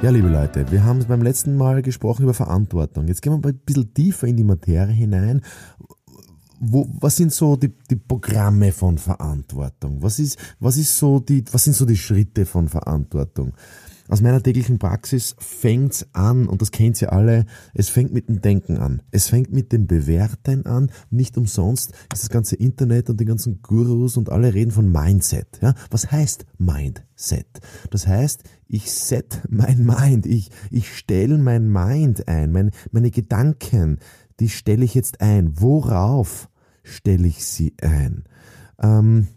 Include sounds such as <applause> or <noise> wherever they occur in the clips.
Ja, liebe Leute, wir haben beim letzten Mal gesprochen über Verantwortung. Jetzt gehen wir mal ein bisschen tiefer in die Materie hinein. Wo, was sind so die, die Programme von Verantwortung? Was ist, was ist so die, was sind so die Schritte von Verantwortung? Aus meiner täglichen Praxis fängt's an, und das kennt ihr alle, es fängt mit dem Denken an. Es fängt mit dem Bewerten an. Nicht umsonst ist das ganze Internet und die ganzen Gurus und alle reden von Mindset. Ja? Was heißt Mindset? Das heißt, ich set mein Mind, ich, ich stelle mein Mind ein, mein, meine Gedanken, die stelle ich jetzt ein. Worauf stelle ich sie ein? Ähm,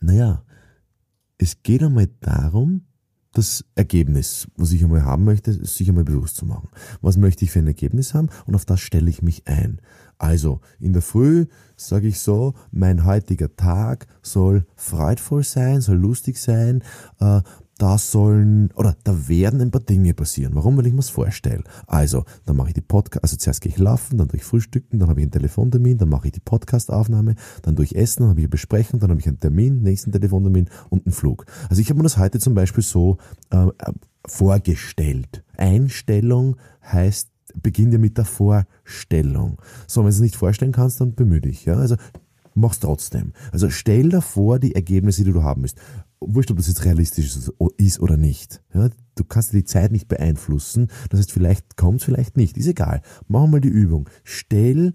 naja, es geht einmal darum, das Ergebnis, was ich einmal haben möchte, sich einmal bewusst zu machen. Was möchte ich für ein Ergebnis haben und auf das stelle ich mich ein. Also in der Früh sage ich so, mein heutiger Tag soll freudvoll sein, soll lustig sein, äh, da sollen oder da werden ein paar Dinge passieren. Warum? Weil ich mir das vorstelle. Also, dann mache ich die Podcast, also zuerst gehe ich laufen, dann durch Frühstücken, dann habe ich einen Telefontermin, dann mache ich die Podcastaufnahme, dann durch Essen, dann habe ich eine Besprechung, dann habe ich einen Termin, nächsten Telefontermin und einen Flug. Also ich habe mir das heute zum Beispiel so äh, vorgestellt. Einstellung heißt beginnt ja mit der Vorstellung. So, wenn du es nicht vorstellen kannst, dann bemühe dich. Ja? Also mach's trotzdem. Also stell dir vor die Ergebnisse, die du haben müsst wurscht, ob das jetzt realistisch ist oder nicht. Ja, du kannst die Zeit nicht beeinflussen. Das heißt, vielleicht kommt vielleicht nicht. Ist egal. Mach mal die Übung. Stell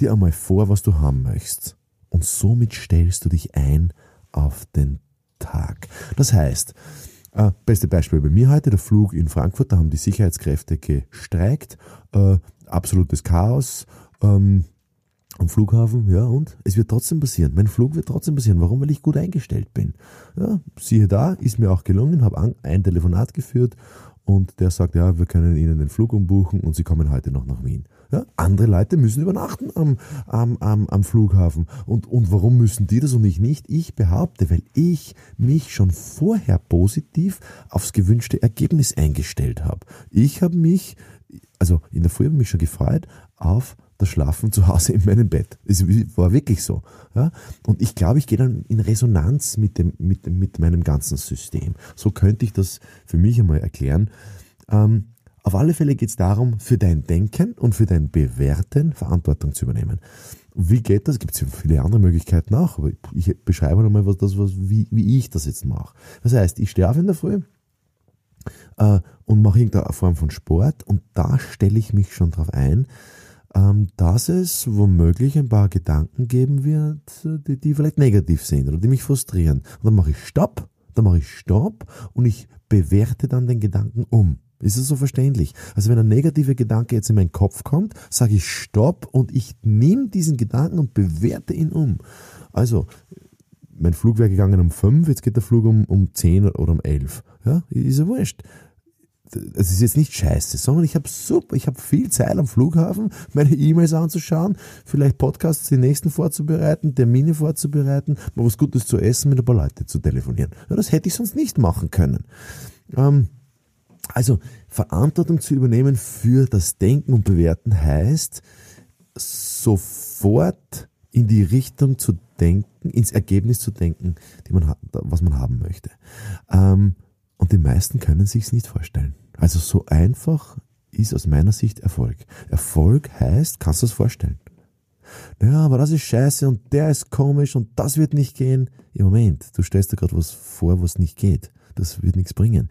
dir einmal vor, was du haben möchtest. Und somit stellst du dich ein auf den Tag. Das heißt, äh, beste Beispiel bei mir heute, der Flug in Frankfurt, da haben die Sicherheitskräfte gestreikt, äh, absolutes Chaos. Ähm, am Flughafen, ja, und es wird trotzdem passieren. Mein Flug wird trotzdem passieren. Warum? Weil ich gut eingestellt bin. Ja, siehe da, ist mir auch gelungen, habe ein Telefonat geführt und der sagt, ja, wir können Ihnen den Flug umbuchen und Sie kommen heute noch nach Wien. Ja, andere Leute müssen übernachten am, am, am, am Flughafen. Und, und warum müssen die das und ich nicht? Ich behaupte, weil ich mich schon vorher positiv aufs gewünschte Ergebnis eingestellt habe. Ich habe mich, also in der Früh habe ich mich schon gefreut auf das Schlafen zu Hause in meinem Bett. Es war wirklich so. Ja? Und ich glaube, ich gehe dann in Resonanz mit, dem, mit, mit meinem ganzen System. So könnte ich das für mich einmal erklären. Ähm, auf alle Fälle geht es darum, für dein Denken und für dein Bewerten Verantwortung zu übernehmen. Wie geht das? Gibt es viele andere Möglichkeiten auch, aber ich beschreibe nochmal, was das, was, wie, wie ich das jetzt mache. Das heißt, ich stehe auf in der Früh äh, und mache irgendeine Form von Sport und da stelle ich mich schon drauf ein, ähm, dass es womöglich ein paar Gedanken geben wird, die, die vielleicht negativ sind oder die mich frustrieren. Und dann mache ich Stopp, dann mache ich Stopp und ich bewerte dann den Gedanken um. Ist es so verständlich? Also wenn ein negativer Gedanke jetzt in meinen Kopf kommt, sage ich Stopp und ich nehme diesen Gedanken und bewerte ihn um. Also, mein Flug wäre gegangen um fünf, jetzt geht der Flug um, um zehn oder um elf. Ja, ist ja wurscht es ist jetzt nicht scheiße, sondern ich habe super, ich habe viel Zeit am Flughafen, meine E-Mails anzuschauen, vielleicht Podcasts die nächsten vorzubereiten, Termine vorzubereiten, mal was Gutes zu essen, mit ein paar Leuten zu telefonieren. Ja, das hätte ich sonst nicht machen können. Ähm, also Verantwortung zu übernehmen für das Denken und Bewerten heißt, sofort in die Richtung zu denken, ins Ergebnis zu denken, die man was man haben möchte. Ähm, und die meisten können sich's nicht vorstellen. Also so einfach ist aus meiner Sicht Erfolg. Erfolg heißt, kannst du es vorstellen? Naja, aber das ist scheiße und der ist komisch und das wird nicht gehen. Im Moment, du stellst dir gerade was vor, was nicht geht. Das wird nichts bringen.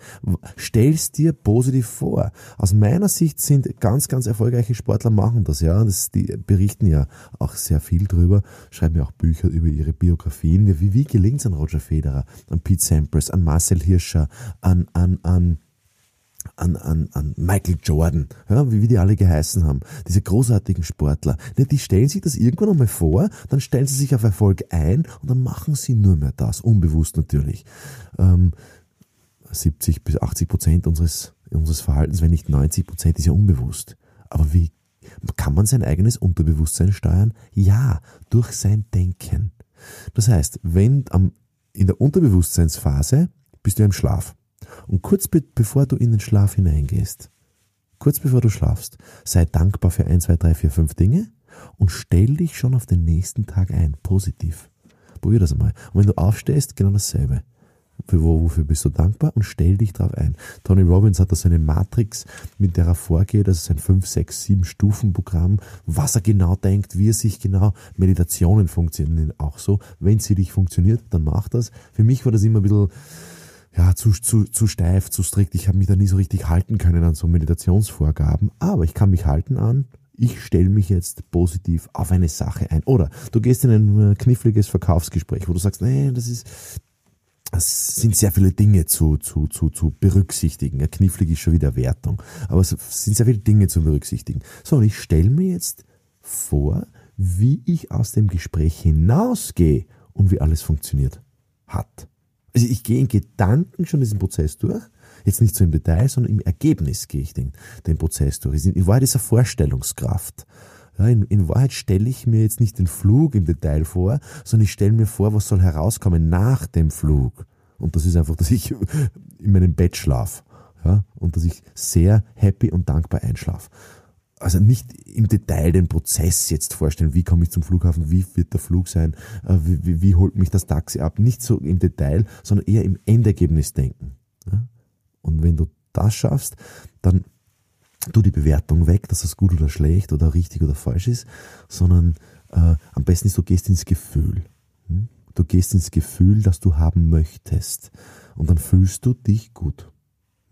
Stellst dir positiv vor. Aus meiner Sicht sind ganz, ganz erfolgreiche Sportler machen das, ja. Das, die berichten ja auch sehr viel drüber, schreiben ja auch Bücher über ihre Biografien. Wie, wie gelingt es an Roger Federer, an Pete Sampras, an Marcel Hirscher, an, an, an an, an, an Michael Jordan, ja, wie, wie die alle geheißen haben, diese großartigen Sportler, ne, die stellen sich das irgendwann einmal vor, dann stellen sie sich auf Erfolg ein und dann machen sie nur mehr das, unbewusst natürlich. Ähm, 70 bis 80 Prozent unseres, unseres Verhaltens, wenn nicht 90 Prozent, ist ja unbewusst. Aber wie kann man sein eigenes Unterbewusstsein steuern? Ja, durch sein Denken. Das heißt, wenn am, in der Unterbewusstseinsphase bist du im Schlaf. Und kurz be bevor du in den Schlaf hineingehst, kurz bevor du schlafst, sei dankbar für 1, 2, 3, 4, 5 Dinge und stell dich schon auf den nächsten Tag ein, positiv. Probier das einmal. Und wenn du aufstehst, genau dasselbe. Für wofür bist du dankbar und stell dich darauf ein. Tony Robbins hat da so eine Matrix, mit der er vorgeht, das ist ein 5, 6, 7 Stufen Programm, was er genau denkt, wie er sich genau, Meditationen funktionieren auch so. Wenn sie dich funktioniert, dann mach das. Für mich war das immer ein bisschen, ja, zu, zu, zu steif, zu strikt. Ich habe mich da nie so richtig halten können an so Meditationsvorgaben, aber ich kann mich halten an, ich stelle mich jetzt positiv auf eine Sache ein. Oder du gehst in ein äh, kniffliges Verkaufsgespräch, wo du sagst, nee, das ist, es sind sehr viele Dinge zu, zu, zu, zu berücksichtigen. Ja, knifflig ist schon wieder Wertung. Aber es sind sehr viele Dinge zu berücksichtigen. So, und ich stelle mir jetzt vor, wie ich aus dem Gespräch hinausgehe und wie alles funktioniert hat. Also ich gehe in Gedanken schon diesen Prozess durch. Jetzt nicht so im Detail, sondern im Ergebnis gehe ich den, den Prozess durch. In Wahrheit ist eine Vorstellungskraft. Ja, in, in Wahrheit stelle ich mir jetzt nicht den Flug im Detail vor, sondern ich stelle mir vor, was soll herauskommen nach dem Flug. Und das ist einfach, dass ich in meinem Bett schlafe. Ja, und dass ich sehr happy und dankbar einschlafe. Also nicht im Detail den Prozess jetzt vorstellen, wie komme ich zum Flughafen, wie wird der Flug sein, äh, wie, wie, wie holt mich das Taxi ab. Nicht so im Detail, sondern eher im Endergebnis denken. Und wenn du das schaffst, dann du die Bewertung weg, dass das gut oder schlecht oder richtig oder falsch ist, sondern äh, am besten ist, du gehst ins Gefühl. Hm? Du gehst ins Gefühl, das du haben möchtest. Und dann fühlst du dich gut.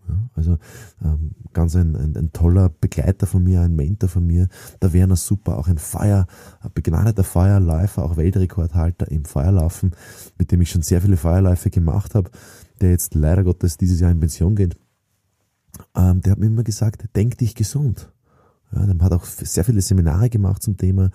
Ja, also ähm, ganz ein, ein, ein, toller Begleiter von mir, ein Mentor von mir, der Werner Super, auch ein Feuer, begnadeter Feuerläufer, auch Weltrekordhalter im Feuerlaufen, mit dem ich schon sehr viele Feuerläufe gemacht habe, der jetzt leider Gottes dieses Jahr in Pension geht ähm, der hat mir immer gesagt, denk dich gesund. Ja, der hat auch sehr viele Seminare gemacht zum Thema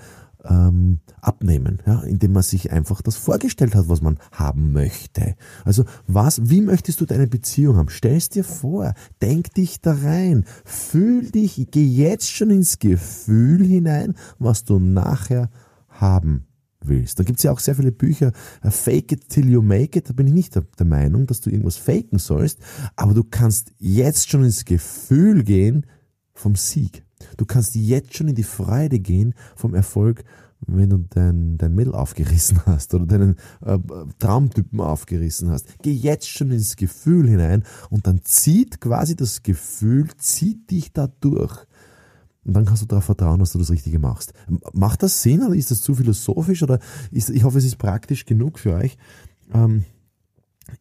ähm, Abnehmen, ja, indem man sich einfach das vorgestellt hat, was man haben möchte. Also was, wie möchtest du deine Beziehung haben? Stell es dir vor, denk dich da rein, fühl dich, geh jetzt schon ins Gefühl hinein, was du nachher haben willst. Da gibt es ja auch sehr viele Bücher, äh, Fake it till you make it. Da bin ich nicht der Meinung, dass du irgendwas faken sollst, aber du kannst jetzt schon ins Gefühl gehen vom Sieg. Du kannst jetzt schon in die Freude gehen vom Erfolg, wenn du dein, dein Mädel aufgerissen hast oder deinen äh, Traumtypen aufgerissen hast. Geh jetzt schon ins Gefühl hinein und dann zieht quasi das Gefühl, zieht dich da durch. Und dann kannst du darauf vertrauen, dass du das Richtige machst. Macht das Sinn oder ist das zu philosophisch oder ist, ich hoffe, es ist praktisch genug für euch. Ähm,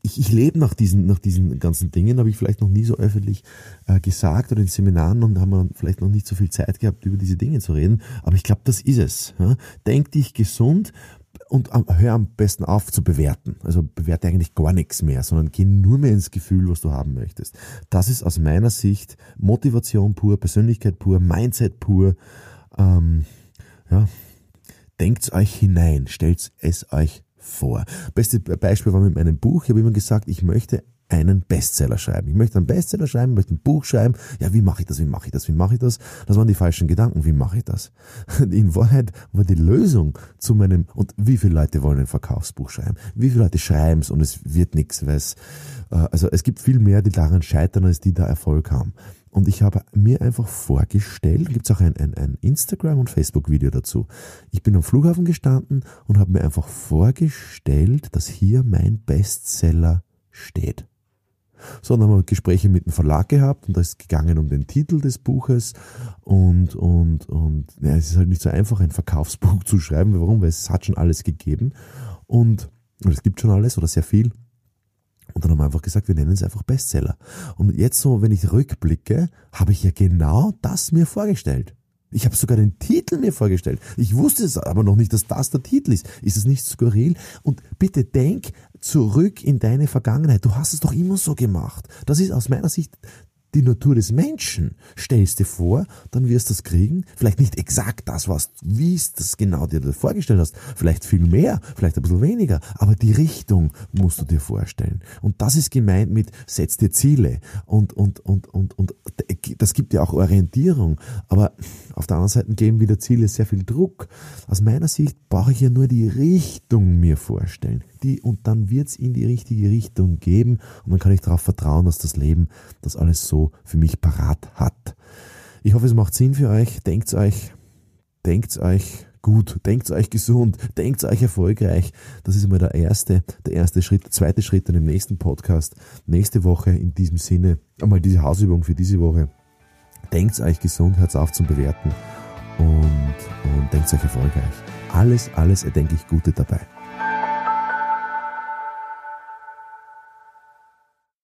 ich, ich lebe nach diesen, nach diesen ganzen Dingen, habe ich vielleicht noch nie so öffentlich äh, gesagt oder in Seminaren und haben wir vielleicht noch nicht so viel Zeit gehabt, über diese Dinge zu reden. Aber ich glaube, das ist es. Ja? Denk dich gesund, und hör am besten auf zu bewerten. Also bewerte eigentlich gar nichts mehr, sondern geh nur mehr ins Gefühl, was du haben möchtest. Das ist aus meiner Sicht Motivation pur, Persönlichkeit pur, Mindset pur. Ähm, ja, denkt euch hinein, stellt es euch vor. Beste Beispiel war mit meinem Buch. Ich habe immer gesagt, ich möchte einen Bestseller schreiben. Ich möchte einen Bestseller schreiben, ich möchte ein Buch schreiben. Ja, wie mache ich das? Wie mache ich das? Wie mache ich das? Das waren die falschen Gedanken. Wie mache ich das? <laughs> In Wahrheit war die Lösung zu meinem, und wie viele Leute wollen ein Verkaufsbuch schreiben? Wie viele Leute schreiben es und es wird nichts, weil es, äh, also es gibt viel mehr, die daran scheitern, als die da Erfolg haben. Und ich habe mir einfach vorgestellt, gibt es auch ein, ein, ein Instagram- und Facebook-Video dazu. Ich bin am Flughafen gestanden und habe mir einfach vorgestellt, dass hier mein Bestseller steht. So, dann haben wir Gespräche mit dem Verlag gehabt und da ist gegangen um den Titel des Buches und, und, und ja, es ist halt nicht so einfach, ein Verkaufsbuch <laughs> zu schreiben. Warum? Weil es hat schon alles gegeben und, und es gibt schon alles oder sehr viel. Und dann haben wir einfach gesagt, wir nennen es einfach Bestseller. Und jetzt so, wenn ich rückblicke, habe ich ja genau das mir vorgestellt. Ich habe sogar den Titel mir vorgestellt. Ich wusste es aber noch nicht, dass das der Titel ist. Ist es nicht skurril? Und bitte denk zurück in deine Vergangenheit. Du hast es doch immer so gemacht. Das ist aus meiner Sicht die Natur des Menschen. Stellst dir vor, dann wirst du es kriegen. Vielleicht nicht exakt das, was, wie es das genau dir vorgestellt hast. Vielleicht viel mehr, vielleicht ein bisschen weniger. Aber die Richtung musst du dir vorstellen. Und das ist gemeint mit, setz dir Ziele. Und, und, und, und, und das gibt dir auch Orientierung. Aber auf der anderen Seite geben wieder Ziele sehr viel Druck. Aus meiner Sicht brauche ich ja nur die Richtung mir vorstellen. Die, und dann wird es in die richtige Richtung geben. Und dann kann ich darauf vertrauen, dass das Leben das alles so für mich parat hat. Ich hoffe, es macht Sinn für euch. Denkt euch, denkt euch gut, denkt euch gesund, denkt euch erfolgreich. Das ist einmal der erste, der erste Schritt. Der zweite Schritt dann im nächsten Podcast. Nächste Woche in diesem Sinne einmal diese Hausübung für diese Woche. Denkt euch gesund, hört auf zum Bewerten und, und denkt euch erfolgreich. Alles, alles erdenklich Gute dabei.